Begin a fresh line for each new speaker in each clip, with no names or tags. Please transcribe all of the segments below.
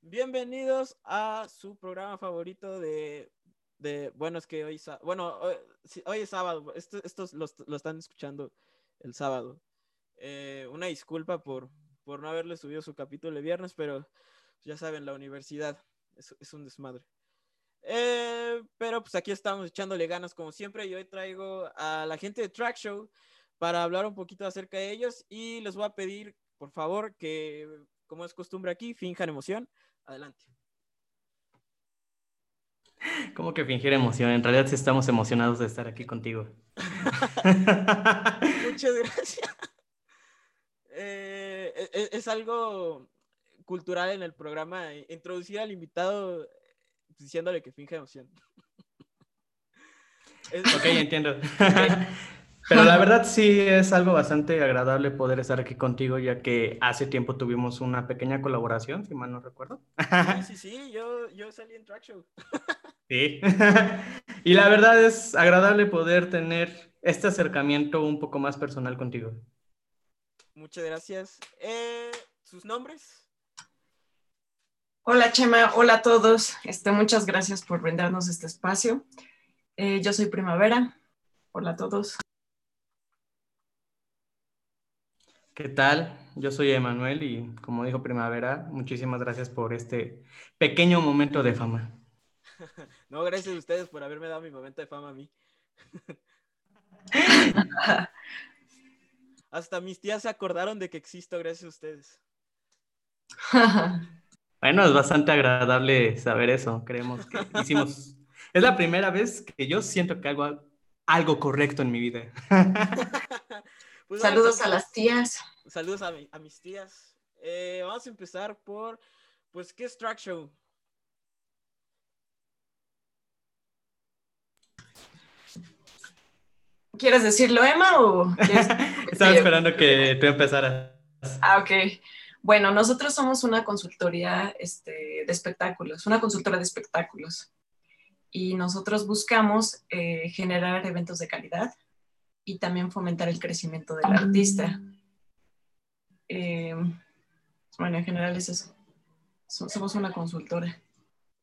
Bienvenidos a su programa favorito de, de bueno, es que hoy, bueno, hoy, es sábado, estos lo, están escuchando el sábado. Eh, una disculpa por, por no haberle subido su capítulo de viernes, pero ya saben, la universidad es, un desmadre. Eh, pero pues aquí estamos echándole ganas como siempre y hoy traigo a la gente de Track Show para hablar un poquito acerca de ellos y les voy a pedir, por favor, que como es costumbre aquí, finjan emoción. Adelante.
¿Cómo que fingir emoción? En realidad sí estamos emocionados de estar aquí contigo.
Muchas gracias. Eh, e, e, es, algo cultural en el programa, introducir al invitado diciéndole que finge emoción.
Ok, entiendo. Pero la verdad sí es algo bastante agradable poder estar aquí contigo, ya que hace tiempo tuvimos una pequeña colaboración, si mal no recuerdo.
Sí, sí, sí, yo, yo salí en Track Show.
Sí. y la verdad es agradable poder tener este acercamiento un poco más personal contigo.
Muchas gracias. Eh, ¿Sus nombres?
Hola Chema, hola a todos. Este, muchas gracias por brindarnos este espacio. Eh, yo soy Primavera. Hola a todos.
¿Qué tal? Yo soy Emanuel y como dijo Primavera, muchísimas gracias por este pequeño momento de fama.
No, gracias a ustedes por haberme dado mi momento de fama a mí. Hasta mis tías se acordaron de que existo gracias a ustedes.
Bueno, es bastante agradable saber eso. Creemos que hicimos. Es la primera vez que yo siento que hago algo correcto en mi vida.
Pues saludos a las tías.
Saludos a, mis tías. Eh, vamos a empezar por, pues, ¿qué es Track Show?
¿Quieres decirlo, Emma, o
Estaba esperando que tú empezaras.
Ah, ok. Bueno, nosotros somos una consultoría este, de espectáculos, una consultora de espectáculos. Y nosotros buscamos eh, generar eventos de calidad y también fomentar el crecimiento del artista. Eh, bueno, en general es eso. Somos una consultora.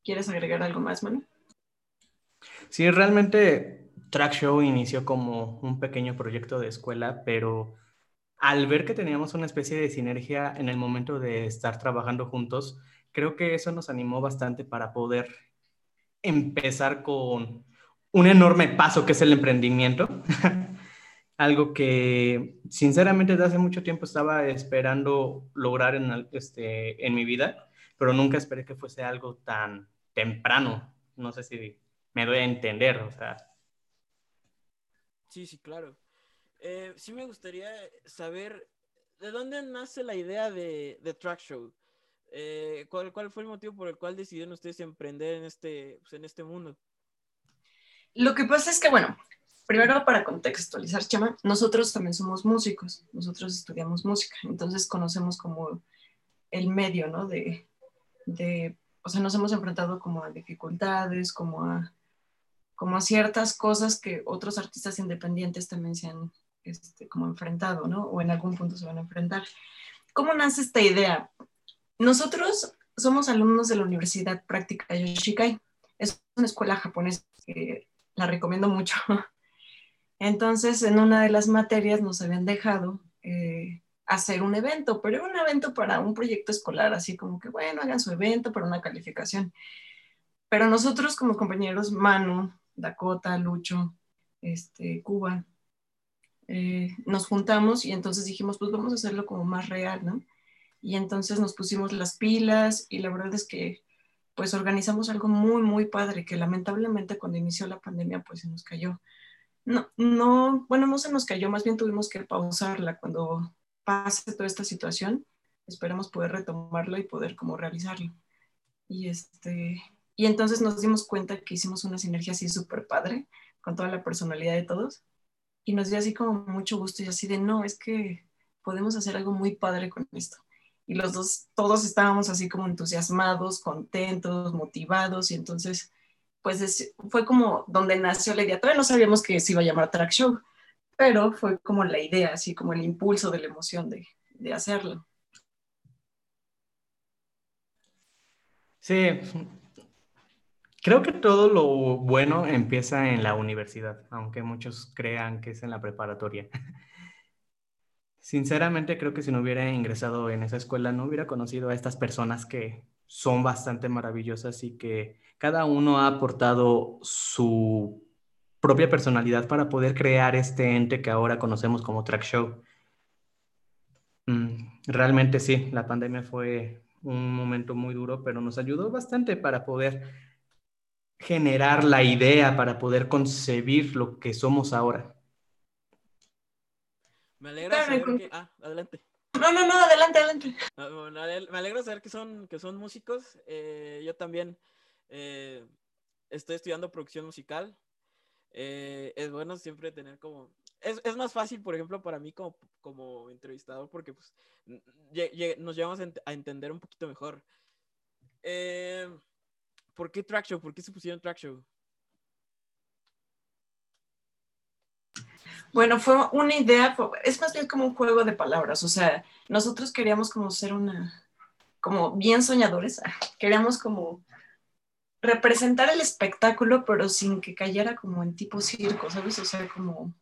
¿Quieres agregar algo más, Manu?
Sí, realmente Track Show inició como un pequeño proyecto de escuela, pero al ver que teníamos una especie de sinergia en el momento de estar trabajando juntos, creo que eso nos animó bastante para poder empezar con un enorme paso que es el emprendimiento. algo que sinceramente desde hace mucho tiempo estaba esperando lograr en, este, en mi vida, pero nunca esperé que fuese algo tan temprano. No sé si me doy a entender, o sea.
Sí, sí, claro. Eh, sí me gustaría saber de dónde nace la idea de, de Track Show. Eh, ¿cuál, ¿cuál, fue el motivo por el cual decidieron ustedes emprender en este, pues, en este mundo?
Lo que pasa es que, bueno, primero para contextualizar, Chema, nosotros también somos músicos, nosotros estudiamos música, entonces conocemos como el medio, ¿no? De, de o sea, nos hemos enfrentado como a dificultades, como a, como a ciertas cosas que otros artistas independientes también se han este, como enfrentado, ¿no? O en algún punto se van a enfrentar. ¿Cómo nace esta idea? Nosotros somos alumnos de la Universidad Práctica Yoshikai. Es una escuela japonesa que la recomiendo mucho. Entonces, en una de las materias nos habían dejado eh, hacer un evento, pero era un evento para un proyecto escolar, así como que, bueno, hagan su evento para una calificación. Pero nosotros como compañeros, Manu, Dakota, Lucho, este, Cuba, eh, nos juntamos y entonces dijimos, pues vamos a hacerlo como más real, ¿no? Y entonces nos pusimos las pilas y la verdad es que pues organizamos algo muy, muy padre que lamentablemente cuando inició la pandemia pues se nos cayó no, no, bueno, no se nos cayó, más bien tuvimos que pausarla cuando pase toda esta situación. Esperamos poder retomarlo y poder como realizarlo. Y este, y entonces nos dimos cuenta que hicimos una sinergia así súper padre con toda la personalidad de todos. Y nos dio así como mucho gusto y así de, no, es que podemos hacer algo muy padre con esto. Y los dos, todos estábamos así como entusiasmados, contentos, motivados. Y entonces pues fue como donde nació la idea. Todavía no sabíamos que se iba a llamar Track Show, pero fue como la idea, así como el impulso de la emoción de, de hacerlo.
Sí, creo que todo lo bueno empieza en la universidad, aunque muchos crean que es en la preparatoria. Sinceramente creo que si no hubiera ingresado en esa escuela no hubiera conocido a estas personas que son bastante maravillosas y que cada uno ha aportado su propia personalidad para poder crear este ente que ahora conocemos como Track Show. Mm, realmente sí, la pandemia fue un momento muy duro, pero nos ayudó bastante para poder generar la idea, para poder concebir lo que somos ahora.
Me alegra saber que... Ah, adelante.
No, no, no, adelante, adelante.
Me alegra saber que son, que son músicos. Eh, yo también eh, estoy estudiando producción musical. Eh, es bueno siempre tener como... Es, es, más fácil, por ejemplo, para mí como, como entrevistador, porque pues, nos llevamos a entender un poquito mejor. ¿Por qué Track Show? ¿Por qué se pusieron Track Show?
Bueno, fue una idea, es más bien como un juego de palabras, o sea, nosotros queríamos como ser una, como bien soñadores, queríamos como representar el espectáculo, pero sin que cayera como en tipo circo, ¿sabes? O sea, como,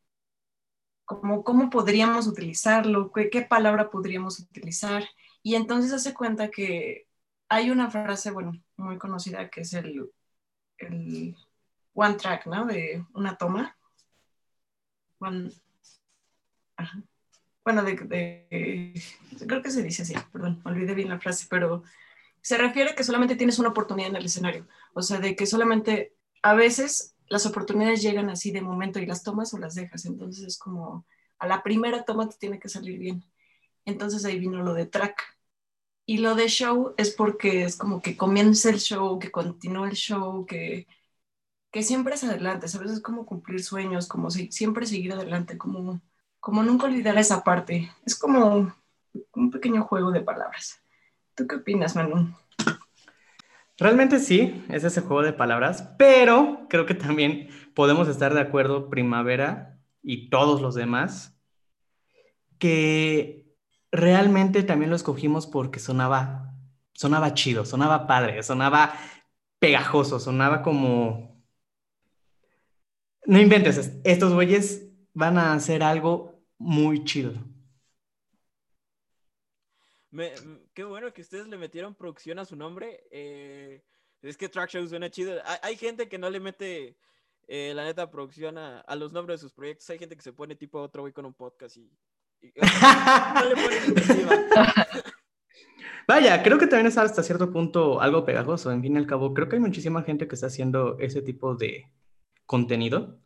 como cómo podríamos utilizarlo, qué, qué palabra podríamos utilizar. Y entonces hace cuenta que hay una frase, bueno, muy conocida que es el, el one track, ¿no? De una toma bueno, de, creo que se dice así, perdón, olvidé bien la frase, pero se refiere a que solamente tienes una oportunidad en el escenario, o sea, de que solamente a veces las oportunidades llegan así de momento y las tomas o las dejas, entonces es como a la primera toma te tiene que salir bien. Entonces ahí vino lo de track. Y lo de show es porque es como que comienza el show, que continúa el show, que que siempre es adelante, ¿sabes? Es como cumplir sueños, como si, siempre seguir adelante, como, como nunca olvidar esa parte. Es como un, pequeño juego de palabras. ¿Tú qué opinas, Manu?
Realmente sí, es ese juego de palabras, pero creo que también podemos estar de acuerdo, Primavera y todos los demás, que realmente también lo escogimos porque sonaba, sonaba chido, sonaba padre, sonaba pegajoso, sonaba como no inventes, estos güeyes van a hacer algo muy chido.
qué bueno que ustedes le metieron producción a su nombre. Eh, es que Track Show suena chido. Hay, gente que no le mete, eh, la neta, producción a, los nombres de sus proyectos. Hay gente que se pone tipo otro güey con un podcast y, no le pone
Vaya, creo que también es hasta cierto punto algo pegajoso. En fin y al cabo, creo que hay muchísima gente que está haciendo ese tipo de, contenido,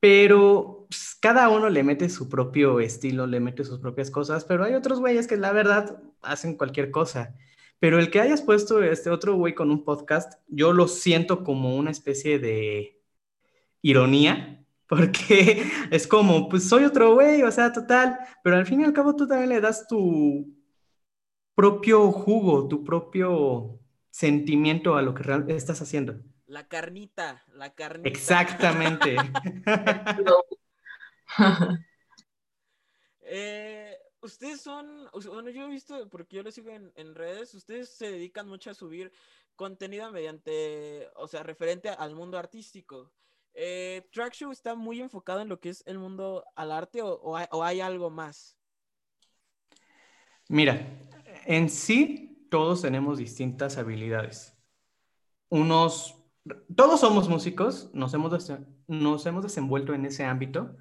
pero pues, cada uno le mete su propio estilo, le mete sus propias cosas, pero hay otros güeyes que la verdad hacen cualquier cosa. Pero el que hayas puesto este otro güey con un podcast, yo lo siento como una especie de ironía, porque es como, pues soy otro güey, o sea, total, pero al fin y al cabo tú también le das tu propio jugo, tu propio sentimiento a lo que estás haciendo.
La carnita, la carnita.
Exactamente.
Eh, ustedes son, bueno, yo he visto, porque yo lo sigo en, redes, ustedes se dedican mucho a subir contenido mediante, o sea, referente al mundo artístico. Eh, ¿Track Show está muy enfocado en lo que es el mundo al arte o, hay, algo más?
Mira, en sí todos tenemos distintas habilidades. Unos todos somos músicos, nos hemos, nos hemos desenvuelto en ese ámbito,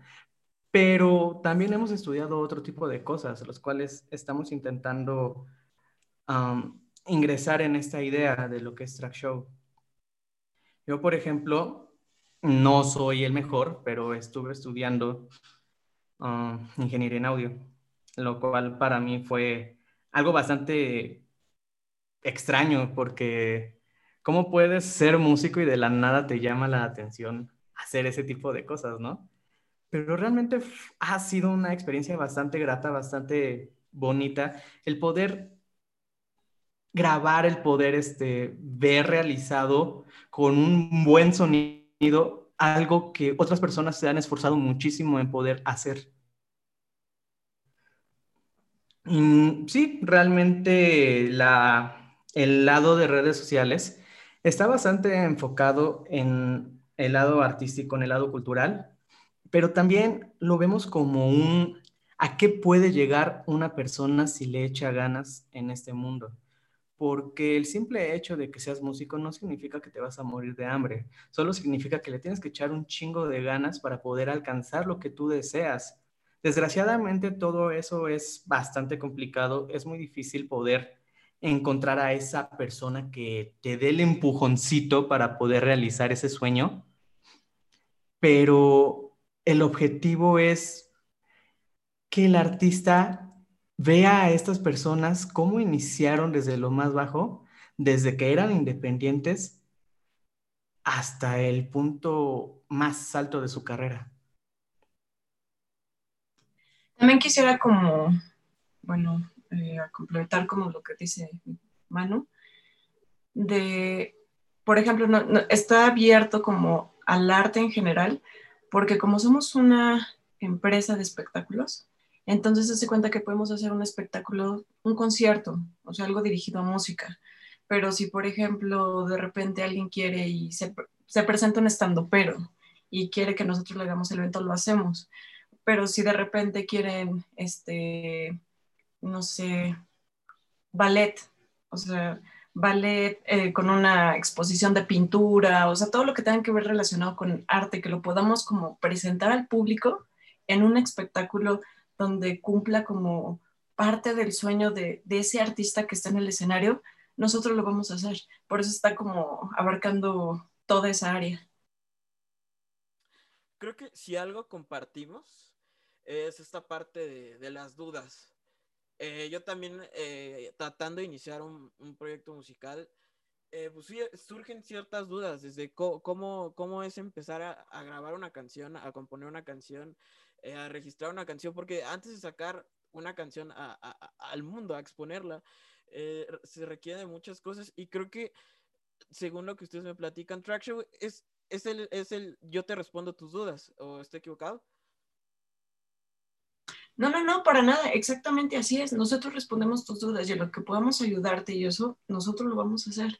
pero también hemos estudiado otro tipo de cosas, los cuales estamos intentando ingresar en esta idea de lo que es track show. Yo, por ejemplo, no soy el mejor, pero estuve estudiando ingeniería en audio, lo cual para mí fue algo bastante extraño porque ¿Cómo puedes ser músico y de la nada te llama la atención hacer ese tipo de cosas, no? Pero realmente ha sido una experiencia bastante grata, bastante bonita, el poder grabar, el poder este, ver realizado con un buen sonido algo que otras personas se han esforzado muchísimo en poder hacer. sí, realmente la el lado de redes sociales está bastante enfocado en el lado artístico, en el lado cultural, pero también lo vemos como un a qué puede llegar una persona si le echa ganas en este mundo. Porque el simple hecho de que seas músico no significa que te vas a morir de hambre, solo significa que le tienes que echar un chingo de ganas para poder alcanzar lo que tú deseas. Desgraciadamente todo eso es bastante complicado, es muy difícil poder encontrar a esa persona que te dé el empujoncito para poder realizar ese sueño, pero el objetivo es que el artista vea a estas personas cómo iniciaron desde lo más bajo, desde que eran independientes hasta el punto más alto de su carrera.
También quisiera como, bueno, eh, a complementar como lo que dice Manu, de, por ejemplo, está abierto como al arte en general, porque como somos una empresa de espectáculos, entonces se cuenta que podemos hacer un espectáculo, un concierto, o sea, algo dirigido a música. Pero si, por ejemplo, de repente alguien quiere y se, se presenta un estandopero y quiere que nosotros le hagamos el evento, lo hacemos. Pero si de repente quieren, este, no sé, ballet, o sea, ballet eh, con una exposición de pintura, o sea, todo lo que tenga que ver relacionado con arte, que lo podamos como presentar al público en un espectáculo donde cumpla como parte del sueño de, de ese artista que está en el escenario, nosotros lo vamos a hacer. Por eso está como abarcando toda esa área.
Creo que si algo compartimos es esta parte de, de las dudas. Eh, yo también eh, tratando de iniciar un, un proyecto musical, eh, pues surgen ciertas dudas desde cómo, cómo es empezar a, grabar una canción, a componer una canción, eh, a registrar una canción, porque antes de sacar una canción al mundo, a exponerla, eh, se requiere de muchas cosas y creo que, según lo que ustedes me platican, Track Show es, es, el, es el yo te respondo tus dudas, ¿o estoy equivocado?
No, no, no, para nada, exactamente así es. Nosotros respondemos tus dudas y lo que podamos ayudarte y eso, nosotros lo vamos a hacer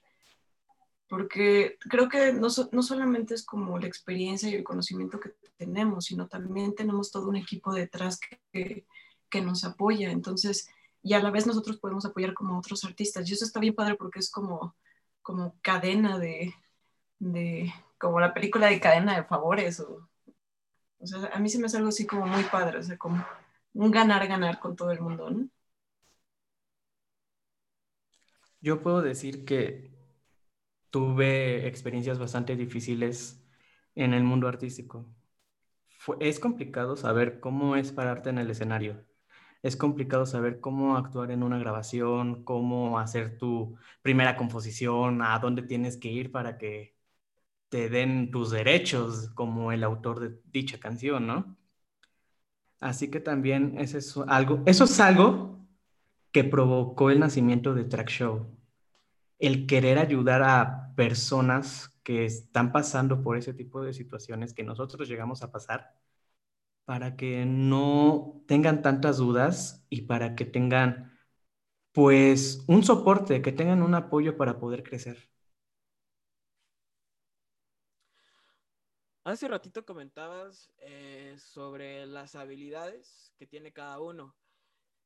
porque creo que no, no, solamente es como la experiencia y el conocimiento que tenemos, sino también tenemos todo un equipo detrás que, que, nos apoya. Entonces, y a la vez nosotros podemos apoyar como otros artistas. Y eso está bien padre porque es como, como cadena de, de, como la película de cadena de favores. O, o sea, a mí se me hace algo así como muy padre, o sea, como un ganar-ganar con todo el mundo, ¿no?
Yo puedo decir que tuve experiencias bastante difíciles en el mundo artístico. es complicado saber cómo es pararte en el escenario. Es complicado saber cómo actuar en una grabación, cómo hacer tu primera composición, a dónde tienes que ir para que te den tus derechos como el autor de dicha canción, ¿no? Así que también es algo, eso es algo que provocó el nacimiento de Track Show el querer ayudar a personas que están pasando por ese tipo de situaciones que nosotros llegamos a pasar para que no tengan tantas dudas y para que tengan pues un soporte, que tengan un apoyo para poder crecer.
Hace ratito comentabas eh, sobre las habilidades que tiene cada uno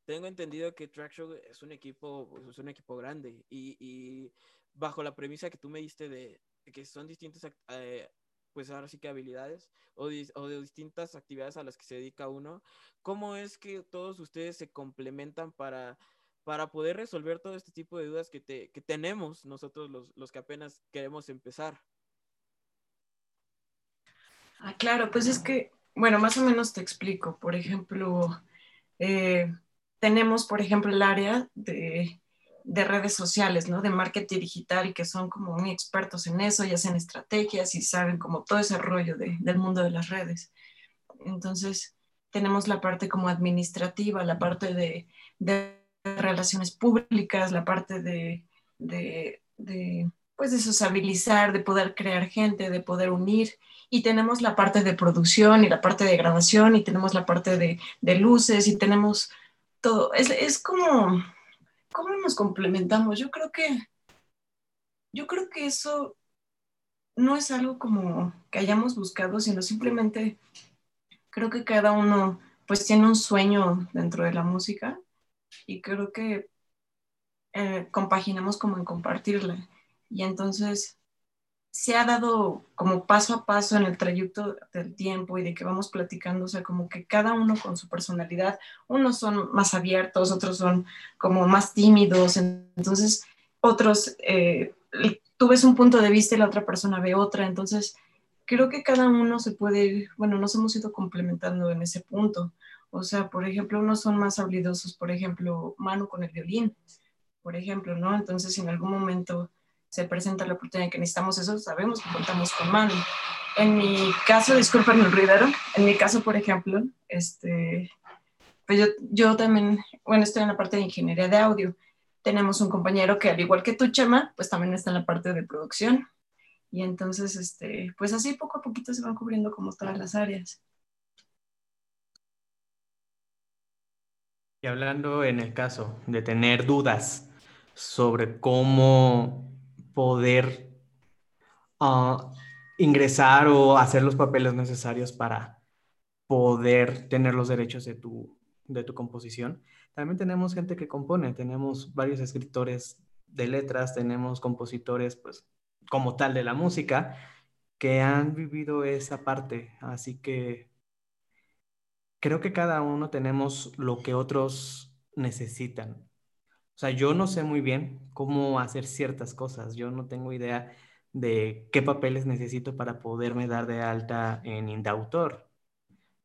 tengo entendido que Trackshow es un equipo, pues, es un equipo grande y, bajo la premisa que tú me diste de, que son distintas, eh, pues ahora sí que habilidades o, de distintas actividades a las que se dedica uno, ¿cómo es que todos ustedes se complementan para, para poder resolver todo este tipo de dudas que, que tenemos nosotros los, los que apenas queremos empezar?
Ah, claro, pues es que, bueno, más o menos te explico. Por ejemplo, eh, tenemos, por ejemplo, el área de, de, redes sociales, ¿no? De marketing digital, que son como muy expertos en eso y hacen estrategias y saben como todo ese rollo de, del mundo de las redes. Entonces, tenemos la parte como administrativa, la parte de, de relaciones públicas, la parte de, de, de, pues de sociabilizar, de poder crear gente, de poder unir. Y tenemos la parte de producción y la parte de grabación y tenemos la parte de, de luces y tenemos todo. Es, es como, ¿cómo nos complementamos? Yo creo que yo creo que eso no es algo como que hayamos buscado, sino simplemente creo que cada uno pues tiene un sueño dentro de la música y creo que eh, compaginamos como en compartirla. Y entonces se ha dado como paso a paso en el trayecto del tiempo y de que vamos platicando, o sea, como que cada uno con su personalidad, unos son más abiertos, otros son como más tímidos, entonces otros, eh, tú ves un punto de vista y la otra persona ve otra, entonces creo que cada uno se puede, bueno, nos hemos ido complementando en ese punto. O sea, por ejemplo, unos son más habilidosos, por ejemplo, mano con el violín, por ejemplo, ¿no? Entonces, en algún momento se presenta la oportunidad que necesitamos eso, sabemos que contamos con mano. En mi caso, disculpen el ruidero, en mi caso, por ejemplo, este, pues yo, yo también, bueno, estoy en la parte de ingeniería de audio. Tenemos un compañero que, al igual que tú, Chema, pues también está en la parte de producción. Y entonces, este, pues así poco a poquito se van cubriendo como todas las áreas.
Y hablando en el caso de tener dudas sobre cómo poder ah, ingresar o hacer los papeles necesarios para poder tener los derechos de tu, de tu composición. También tenemos gente que compone, tenemos varios escritores de letras, tenemos compositores, pues, como tal de la música, que han vivido esa parte. Así que creo que cada uno tenemos lo que otros necesitan. O sea, yo no sé muy bien cómo hacer ciertas cosas. Yo no tengo idea de qué papeles necesito para poderme dar de alta en Indautor.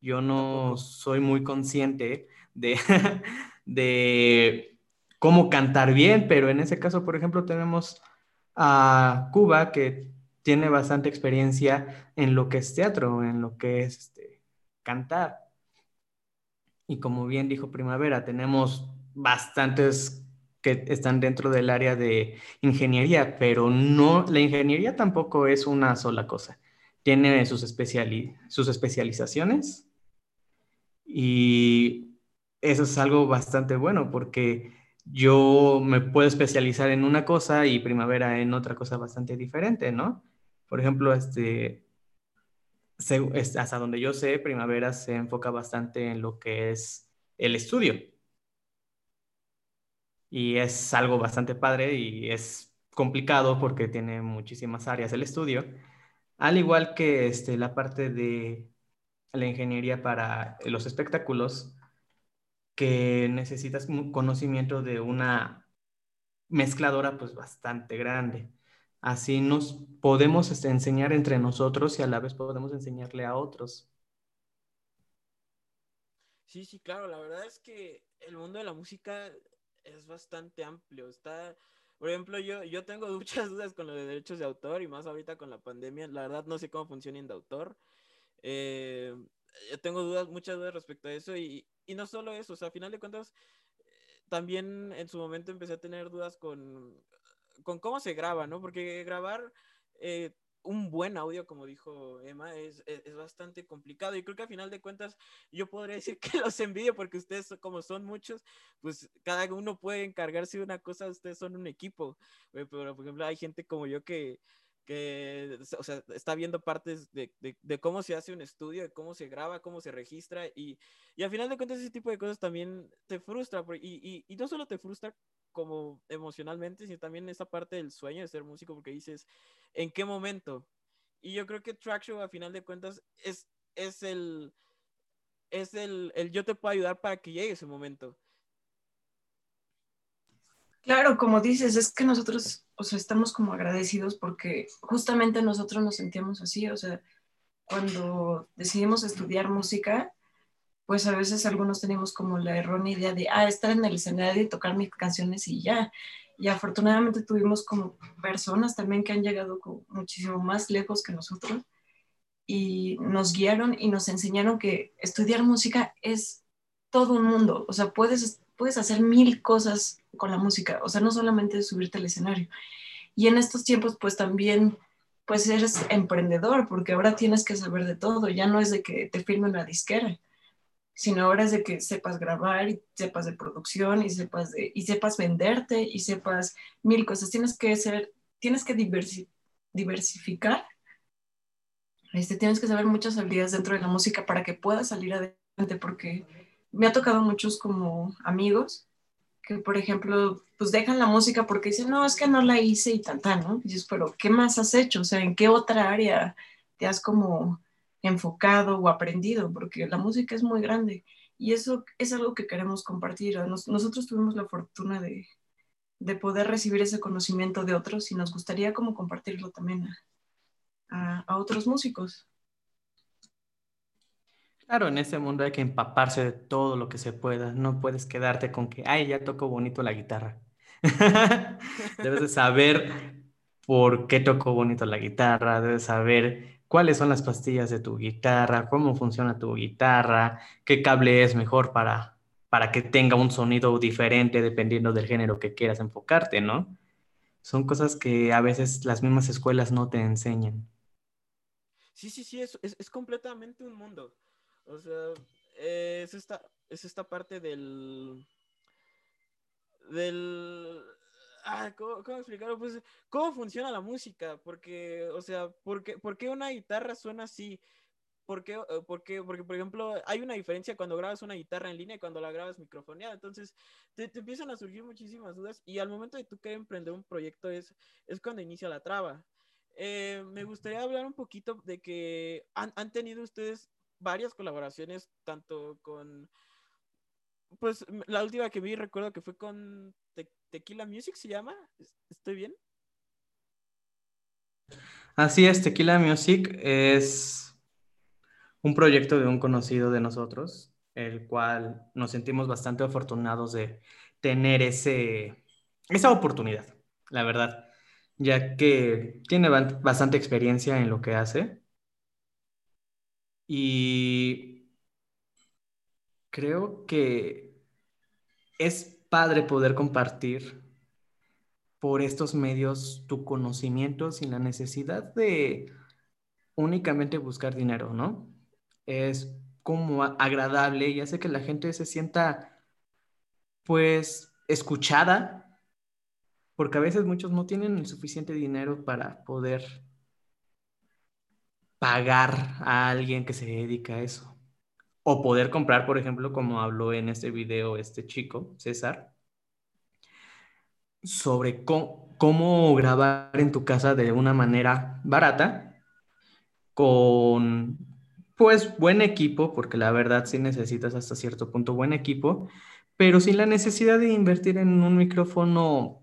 Yo no soy muy consciente de, de cómo cantar bien, pero en ese caso, por ejemplo, tenemos a Cuba que tiene bastante experiencia en lo que es teatro, en lo que es este, cantar. Y como bien dijo Primavera, tenemos bastantes que están dentro del área de ingeniería, pero no, la ingeniería tampoco es una sola cosa. Tiene sus, sus especializaciones y eso es algo bastante bueno porque yo me puedo especializar en una cosa y primavera en otra cosa bastante diferente, ¿no? Por ejemplo, este, hasta donde yo sé, primavera se enfoca bastante en lo que es el estudio y es algo bastante padre y es complicado porque tiene muchísimas áreas el estudio, al igual que este, la parte de la ingeniería para los espectáculos, que necesitas un conocimiento de una mezcladora pues bastante grande. Así nos podemos este, enseñar entre nosotros y a la vez podemos enseñarle a otros.
Sí, sí, claro, la verdad es que el mundo de la música es bastante amplio. Está, por ejemplo, yo, yo tengo muchas dudas con los derechos de autor y más ahorita con la pandemia. La verdad no sé cómo funciona de autor. Eh, yo tengo dudas, muchas dudas respecto a eso y, y no solo eso, o sea, a final de cuentas, también en su momento empecé a tener dudas con, con cómo se graba, ¿no? Porque grabar eh, un buen audio, como dijo Emma, es, es, bastante complicado. Y creo que a final de cuentas yo podría decir que los envidio porque ustedes, como son muchos, pues cada uno puede encargarse de una cosa, ustedes son un equipo. Pero, por ejemplo, hay gente como yo que, que o sea, está viendo partes de, de, de, cómo se hace un estudio, de cómo se graba, cómo se registra. Y, y al final de cuentas ese tipo de cosas también te frustra. Y, y, y no solo te frustra como emocionalmente, sino también esa parte del sueño de ser músico, porque dices, ¿en qué momento? Y yo creo que Track Show, a final de cuentas, es, es el, es el, el yo te puedo ayudar para que llegue ese momento.
Claro, como dices, es que nosotros, o sea, estamos como agradecidos porque justamente nosotros nos sentíamos así, o sea, cuando decidimos estudiar música, pues a veces algunos tenemos como la errónea idea de, ah, estar en el escenario y tocar mis canciones y ya. Y afortunadamente tuvimos como personas también que han llegado muchísimo más lejos que nosotros y nos guiaron y nos enseñaron que estudiar música es todo un mundo. O sea, puedes, puedes hacer mil cosas con la música, o sea, no solamente subirte al escenario. Y en estos tiempos, pues también, pues eres emprendedor, porque ahora tienes que saber de todo, ya no es de que te firme una disquera sino ahora es de que sepas grabar y sepas de producción y sepas, de, y sepas venderte y sepas mil cosas. Tienes que ser tienes que diversificar, este, tienes que saber muchas habilidades dentro de la música para que puedas salir adelante, porque me ha tocado muchos como amigos que, por ejemplo, pues dejan la música porque dicen, no, es que no la hice y tal, ¿no? Y dices, pero ¿qué más has hecho? O sea, ¿en qué otra área te has como enfocado o aprendido? Porque la música es muy grande y eso es algo que queremos compartir. nosotros tuvimos la fortuna de, de, poder recibir ese conocimiento de otros y nos gustaría como compartirlo también a, a otros músicos.
Claro, en este mundo hay que empaparse de todo lo que se pueda. No puedes quedarte con que, ay, ya toco bonito la guitarra. debes de saber por qué toco bonito la guitarra, debes saber cuáles son las pastillas de tu guitarra, cómo funciona tu guitarra, qué cable es mejor para, para que tenga un sonido diferente dependiendo del género que quieras enfocarte, ¿no? Son cosas que a veces las mismas escuelas no te enseñan.
Sí, sí, sí, es, es completamente un mundo. O sea, es esta, es esta parte del. del. Ah, ¿cómo, explicarlo? Pues, ¿cómo funciona la música? Porque, o sea, ¿por qué, por qué una guitarra suena así? ¿Por qué, eh, porque, porque, por ejemplo, hay una diferencia cuando grabas una guitarra en línea y cuando la grabas microfoneada. Entonces, te, te, empiezan a surgir muchísimas dudas y al momento de tú querer emprender un proyecto es, es cuando inicia la traba. Eh, me gustaría hablar un poquito de que han, han tenido ustedes varias colaboraciones, tanto con, pues la última que vi recuerdo que fue con Tequila Music, se llama, ¿estoy bien?
Así es, Tequila Music es un proyecto de un conocido de nosotros, el cual nos sentimos bastante afortunados de tener ese, esa oportunidad, la verdad, ya que tiene bastante experiencia en lo que hace y creo que es padre poder compartir por estos medios tu conocimiento sin la necesidad de únicamente buscar dinero, ¿no? Es como agradable y hace que la gente se sienta pues escuchada, porque a veces muchos no tienen el suficiente dinero para poder pagar a alguien que se dedica a eso. O poder comprar, por ejemplo, como habló en este video este chico, César, sobre cómo, grabar en tu casa de una manera barata, con pues buen equipo, porque la verdad sí necesitas hasta cierto punto buen equipo, pero sin la necesidad de invertir en un micrófono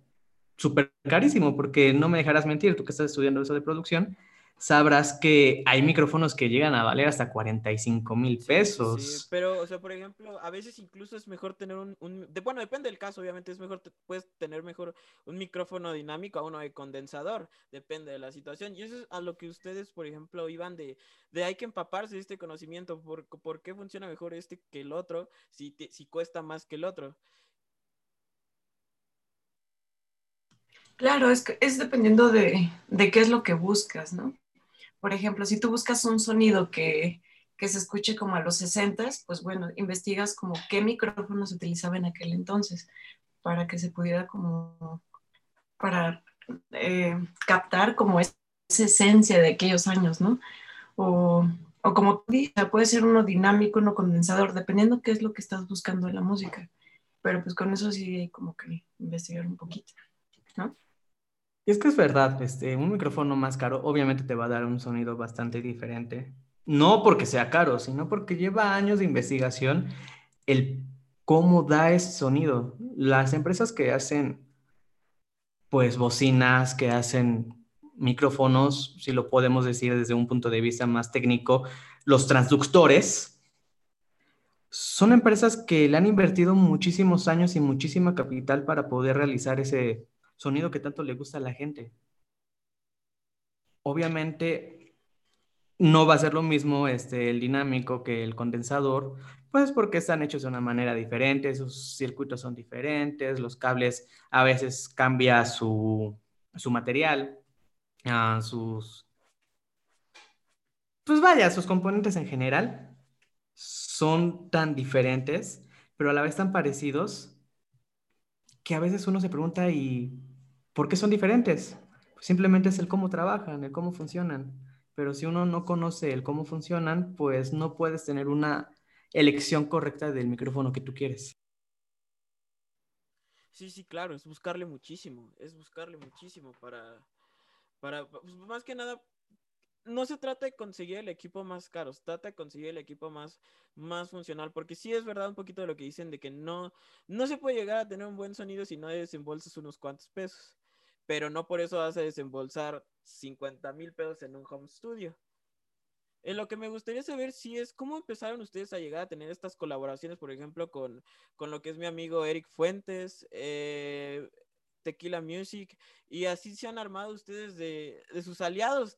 súper carísimo, porque no me dejarás mentir, tú que estás estudiando eso de producción, sabrás que hay micrófonos que llegan a valer hasta 45 mil pesos.
Sí, pero, o sea, por ejemplo, a veces incluso es mejor tener un, de, bueno, depende del caso, obviamente es mejor, puedes tener mejor un micrófono dinámico a uno de condensador, depende de la situación. Y eso es a lo que ustedes, por ejemplo, iban de, de hay que empaparse de este conocimiento, por, por qué funciona mejor este que el otro, si, si cuesta más que el otro.
Claro, es, es dependiendo de, de, qué es lo que buscas, ¿no? Por ejemplo, si tú buscas un sonido que, se escuche como a los 60, pues bueno, investigas como qué micrófono se utilizaba en aquel entonces para que se pudiera como, para eh, captar como esa esencia de aquellos años, ¿no? O, o como tú dices, puede ser uno dinámico, uno condensador, dependiendo qué es lo que estás buscando en la música. Pero pues con eso sí hay como que investigar un poquito, ¿no?
Y es que es verdad, este, un micrófono más caro obviamente te va a dar un sonido bastante diferente. No porque sea caro, sino porque lleva años de investigación el cómo da ese sonido. Las empresas que hacen, pues, bocinas, que hacen micrófonos, si lo podemos decir desde un punto de vista más técnico, los transductores, son empresas que le han invertido muchísimos años y muchísima capital para poder realizar ese sonido que tanto le gusta a la gente. Obviamente no va a ser lo mismo este, el dinámico que el condensador, pues porque están hechos de una manera diferente, sus circuitos son diferentes, los cables a veces cambia su, su material, uh, sus... Pues vaya, sus componentes en general son tan diferentes, pero a la vez tan parecidos que a veces uno se pregunta, ¿y por qué son diferentes? simplemente es el cómo trabajan, el cómo funcionan. Pero si uno no conoce el cómo funcionan, pues no puedes tener una elección correcta del micrófono que tú quieres.
Sí, sí, claro, es buscarle muchísimo, es buscarle muchísimo para, para, pues, más que nada, no se trata de conseguir el equipo más caro, se trata de conseguir el equipo más, más funcional, porque sí es verdad un poquito de lo que dicen de que no, no se puede llegar a tener un buen sonido si no desembolsas unos cuantos pesos, pero no por eso vas a desembolsar 50 mil pesos en un home studio. Eh, lo que me gustaría saber si es cómo empezaron ustedes a llegar a tener estas colaboraciones, por ejemplo, con, con lo que es mi amigo Eric Fuentes, eh, Tequila Music, y así se han armado ustedes de, de sus aliados,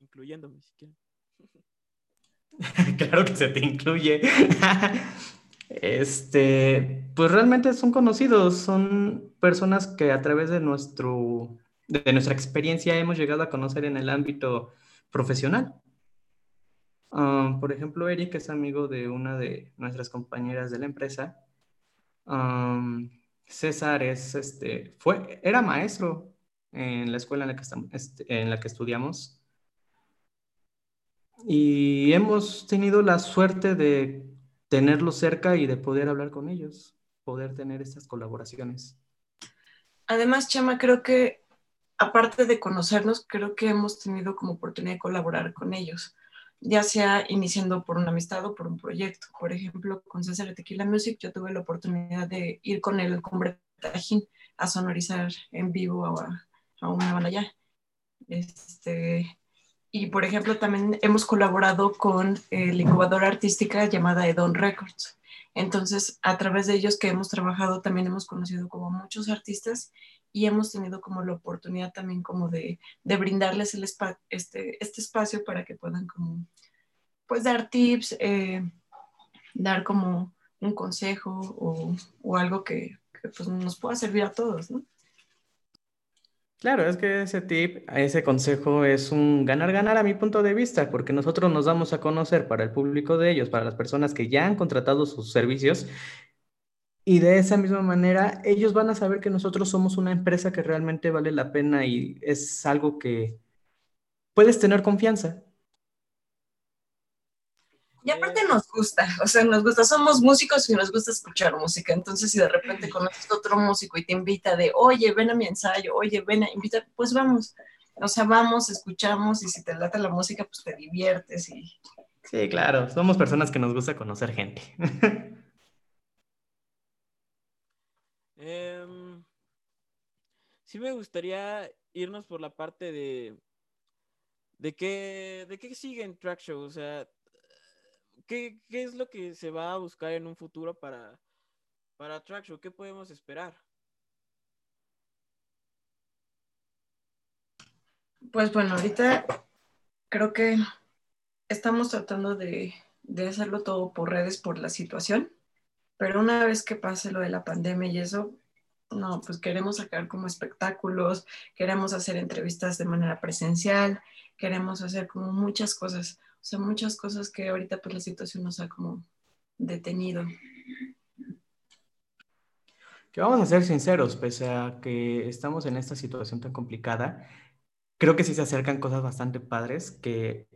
incluyéndome si
claro que se te incluye. este, pues realmente son conocidos, son personas que a través de nuestro de nuestra experiencia hemos llegado a conocer en el ámbito profesional. Um, por ejemplo, Eric es amigo de una de nuestras compañeras de la empresa. César es, este, fue, era maestro en la escuela en la que, estamos, este, en la que estudiamos. Y hemos tenido la suerte de tenerlos cerca y de poder hablar con ellos, poder tener estas colaboraciones.
Además, Chama, creo que aparte de conocernos, creo que hemos tenido como oportunidad de colaborar con ellos, ya sea iniciando por una amistad o por un proyecto. Por ejemplo, con César de Tequila Music, yo tuve la oportunidad de ir con él con Tajín a sonorizar en vivo a, a una banda ya. Este, y por ejemplo, también hemos colaborado con la incubadora artística llamada Edon Records. Entonces, a través de ellos que hemos trabajado, también hemos conocido como muchos artistas y hemos tenido como la oportunidad también como de, de brindarles el este, este espacio para que puedan como, pues dar tips, eh, dar como un consejo o, o algo que, que, pues nos pueda servir a todos, ¿no?
Claro, es que ese tip, ese consejo es un ganar-ganar a mi punto de vista, porque nosotros nos damos a conocer para el público de ellos, para las personas que ya han contratado sus servicios, y de esa misma manera, ellos van a saber que nosotros somos una empresa que realmente vale la pena y es algo que puedes tener confianza.
Y aparte nos gusta, o sea, nos gusta, somos músicos y nos gusta escuchar música. Entonces, si de repente conoces otro músico y te invita de, oye, ven a mi ensayo, oye, ven a invitar, pues vamos. O sea, vamos, escuchamos y si te lata la música, pues te diviertes y...
Sí, claro, somos personas que nos gusta conocer gente.
Eh, sí me gustaría irnos por la parte de de qué de qué sigue en Track Show, o sea, ¿qué, ¿qué, es lo que se va a buscar en un futuro para para? ¿Qué podemos esperar?
Pues bueno, ahorita creo que estamos tratando de, de hacerlo todo por redes por la situación pero una vez que pase lo de la pandemia y eso, no, pues queremos sacar como espectáculos, queremos hacer entrevistas de manera presencial, queremos hacer como muchas cosas, o sea, muchas cosas que ahorita pues la situación nos ha como detenido.
Que vamos a ser sinceros, pese a que estamos en esta situación tan complicada, creo que sí se acercan cosas bastante padres que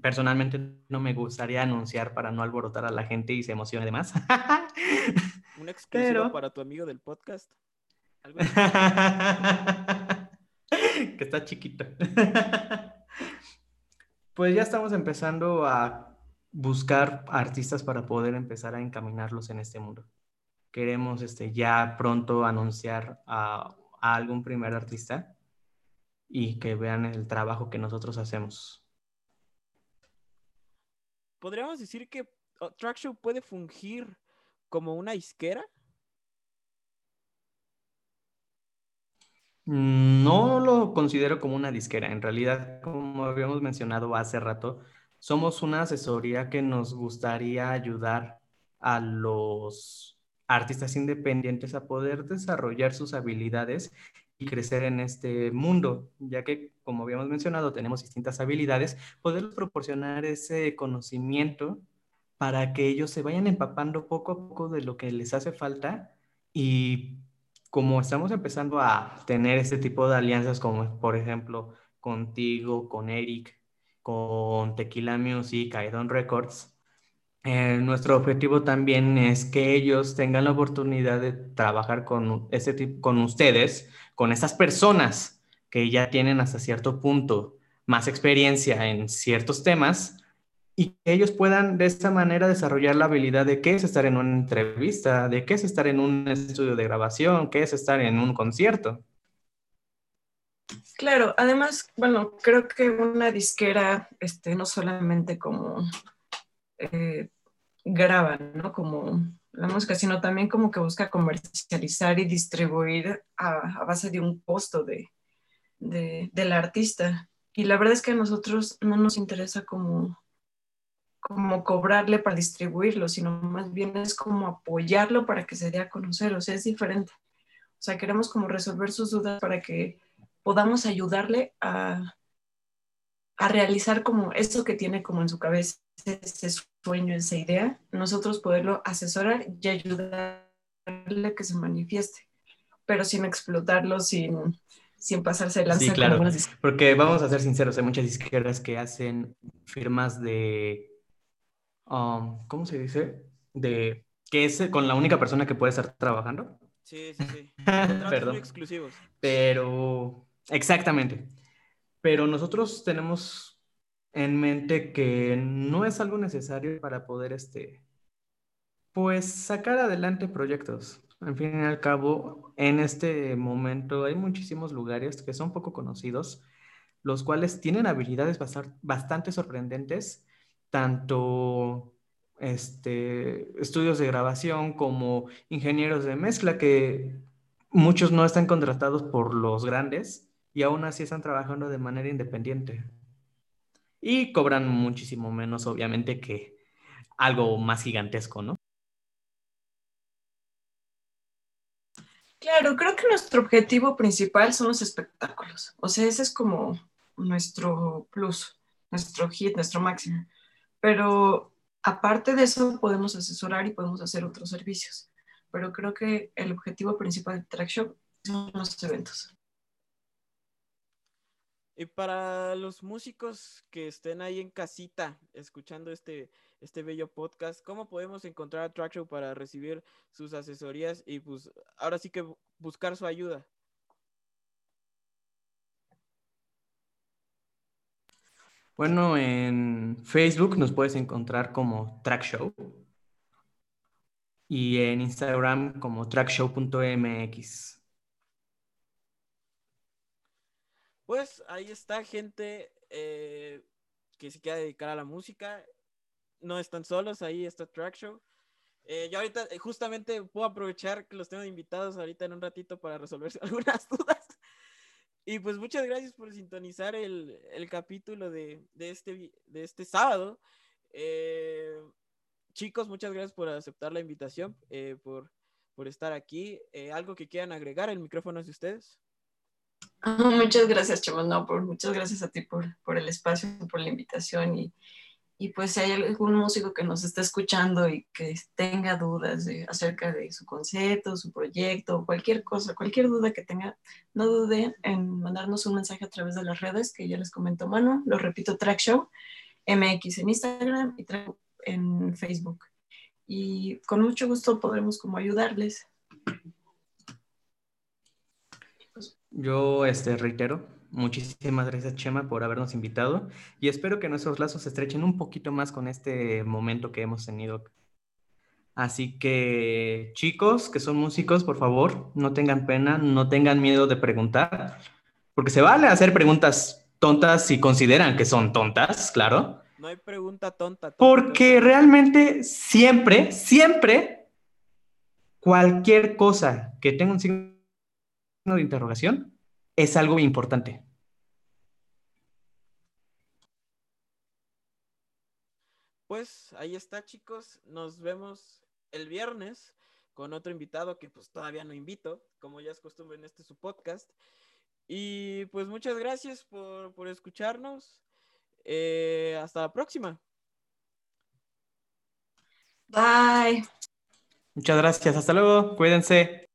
personalmente no me gustaría anunciar para no alborotar a la gente y se emocione de más.
Un exclusivo para tu amigo del podcast.
que está chiquito. Pues ya estamos empezando a buscar artistas para poder empezar a encaminarlos en este mundo. Queremos este, ya pronto anunciar a, a algún primer artista y que vean el trabajo que nosotros hacemos
podríamos decir que oh, Track Show puede fungir como una isquera.
Mm, no lo considero como una disquera. En realidad, como habíamos mencionado hace rato, somos una asesoría que nos gustaría ayudar a los artistas independientes a poder desarrollar sus habilidades y crecer en este mundo, ya que, como habíamos mencionado, tenemos distintas habilidades, poderles proporcionar ese conocimiento para que ellos se vayan empapando poco a poco de lo que les hace falta y como estamos empezando a tener este tipo de alianzas, como por ejemplo contigo, con Eric, con Tequila Music, Aidon Records, eh, nuestro objetivo también es que ellos tengan la oportunidad de trabajar con, este con ustedes, con estas personas que ya tienen hasta cierto punto más experiencia en ciertos temas y que ellos puedan de esta manera desarrollar la habilidad de qué es estar en una entrevista, de qué es estar en un estudio de grabación, qué es estar en un concierto.
Claro, además, bueno, creo que una disquera, este, no solamente como eh, graban, ¿no? Como la música, sino también como que busca comercializar y distribuir a, base de un costo de, del artista. Y la verdad es que a nosotros no nos interesa como, como cobrarle para distribuirlo, sino más bien es como apoyarlo para que se dé a conocer, o sea, es diferente. O sea, queremos como resolver sus dudas para que podamos ayudarle a, a realizar como eso que tiene como en su cabeza, ese sueño, esa idea, nosotros poderlo asesorar y ayudarle a que se manifieste, pero sin explotarlo, sin, sin pasarse de lanza.
Sí, claro, porque vamos a ser sinceros, hay muchas izquierdas que hacen firmas de, um, ¿cómo se dice? De que es con la única persona que puede estar trabajando.
Sí, sí, sí.
Perdón.
exclusivos.
Pero, exactamente. Pero nosotros tenemos en mente que no es algo necesario para poder, este, pues, sacar adelante proyectos. Al fin y al cabo, en este momento hay muchísimos lugares que son poco conocidos, los cuales tienen habilidades bastante sorprendentes, tanto este, estudios de grabación como ingenieros de mezcla, que muchos no están contratados por los grandes y aún así están trabajando de manera independiente. Y cobran muchísimo menos, obviamente, que algo más gigantesco, ¿no?
Claro, creo que nuestro objetivo principal son los espectáculos. O sea, ese es como nuestro plus, nuestro hit, nuestro máximo. Pero aparte de eso, podemos asesorar y podemos hacer otros servicios. Pero creo que el objetivo principal de Track son los eventos.
Y para los músicos que estén ahí en casita escuchando este, este bello podcast, ¿cómo podemos encontrar a Trackshow para recibir sus asesorías y pues ahora sí que buscar su ayuda?
Bueno, en Facebook nos puedes encontrar como Trackshow y en Instagram como trackshow.mx.
Pues ahí está gente eh, que se quiera dedicar a la música. No están solos, ahí está Track Show. Eh, yo ahorita eh, justamente puedo aprovechar que los tengo invitados ahorita en un ratito para resolver algunas dudas. Y pues muchas gracias por sintonizar el, capítulo de, este, de este sábado. chicos, muchas gracias por aceptar la invitación, por, por estar aquí. ¿Algo que quieran agregar? El micrófono es de ustedes.
muchas gracias, Chema. No, por, muchas gracias a ti por, por el espacio, por la invitación. Y, y, pues si hay algún músico que nos está escuchando y que tenga dudas acerca de su concepto, su proyecto, cualquier cosa, cualquier duda que tenga, no dude en mandarnos un mensaje a través de las redes que ya les comentó Mano. Lo repito, Track Show, MX en Instagram y Track en Facebook. Y con mucho gusto podremos como ayudarles.
Yo este, reitero, muchísimas gracias Chema por habernos invitado y espero que nuestros lazos se estrechen un poquito más con este momento que hemos tenido. Así que chicos que son músicos, por favor, no tengan pena, no tengan miedo de preguntar, porque se vale hacer preguntas tontas si consideran que son tontas, claro.
No hay pregunta tonta.
porque realmente siempre, siempre, cualquier cosa que tenga un signo de interrogación es algo importante.
Pues ahí está, chicos. Nos vemos el viernes con otro invitado que pues todavía no invito, como ya es costumbre en este su podcast. Y pues muchas gracias por, escucharnos. Eh, hasta la próxima.
Bye.
Muchas gracias. Hasta luego. Cuídense.